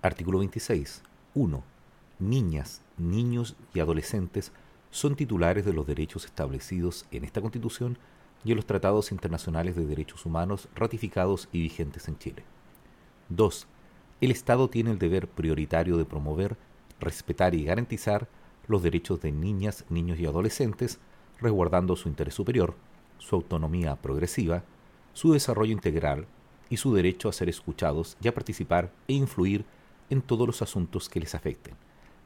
Artículo 26. 1. Niñas, niños y adolescentes son titulares de los derechos establecidos en esta Constitución y en los tratados internacionales de derechos humanos ratificados y vigentes en Chile. 2. El Estado tiene el deber prioritario de promover, respetar y garantizar los derechos de niñas, niños y adolescentes, resguardando su interés superior, su autonomía progresiva, su desarrollo integral y su derecho a ser escuchados y a participar e influir en todos los asuntos que les afecten,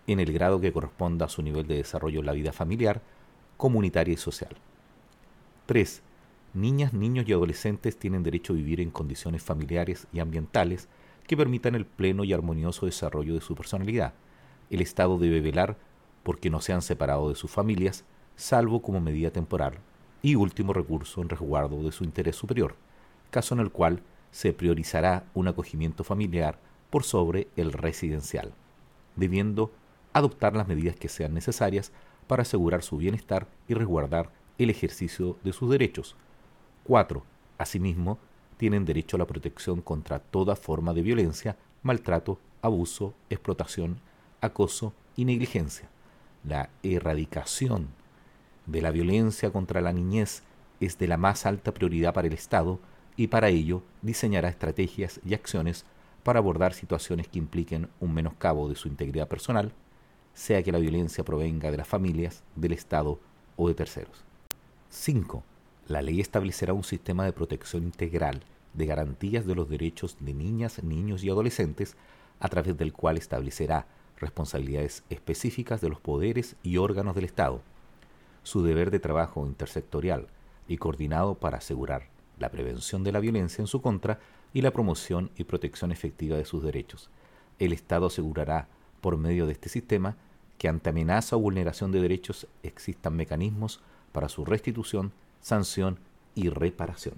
en el grado que corresponda a su nivel de desarrollo en la vida familiar, comunitaria y social. 3. Niñas, niños y adolescentes tienen derecho a vivir en condiciones familiares y ambientales que permitan el pleno y armonioso desarrollo de su personalidad. El Estado debe velar porque no sean separados de sus familias, salvo como medida temporal y último recurso en resguardo de su interés superior, caso en el cual se priorizará un acogimiento familiar por sobre el residencial, debiendo adoptar las medidas que sean necesarias para asegurar su bienestar y resguardar el ejercicio de sus derechos. 4. Asimismo, tienen derecho a la protección contra toda forma de violencia, maltrato, abuso, explotación, acoso y negligencia. La erradicación de la violencia contra la niñez es de la más alta prioridad para el Estado y para ello diseñará estrategias y acciones para abordar situaciones que impliquen un menoscabo de su integridad personal, sea que la violencia provenga de las familias, del Estado o de terceros. 5. La ley establecerá un sistema de protección integral de garantías de los derechos de niñas, niños y adolescentes, a través del cual establecerá responsabilidades específicas de los poderes y órganos del Estado, su deber de trabajo intersectorial y coordinado para asegurar la prevención de la violencia en su contra y la promoción y protección efectiva de sus derechos. El Estado asegurará, por medio de este sistema, que ante amenaza o vulneración de derechos existan mecanismos para su restitución, sanción y reparación.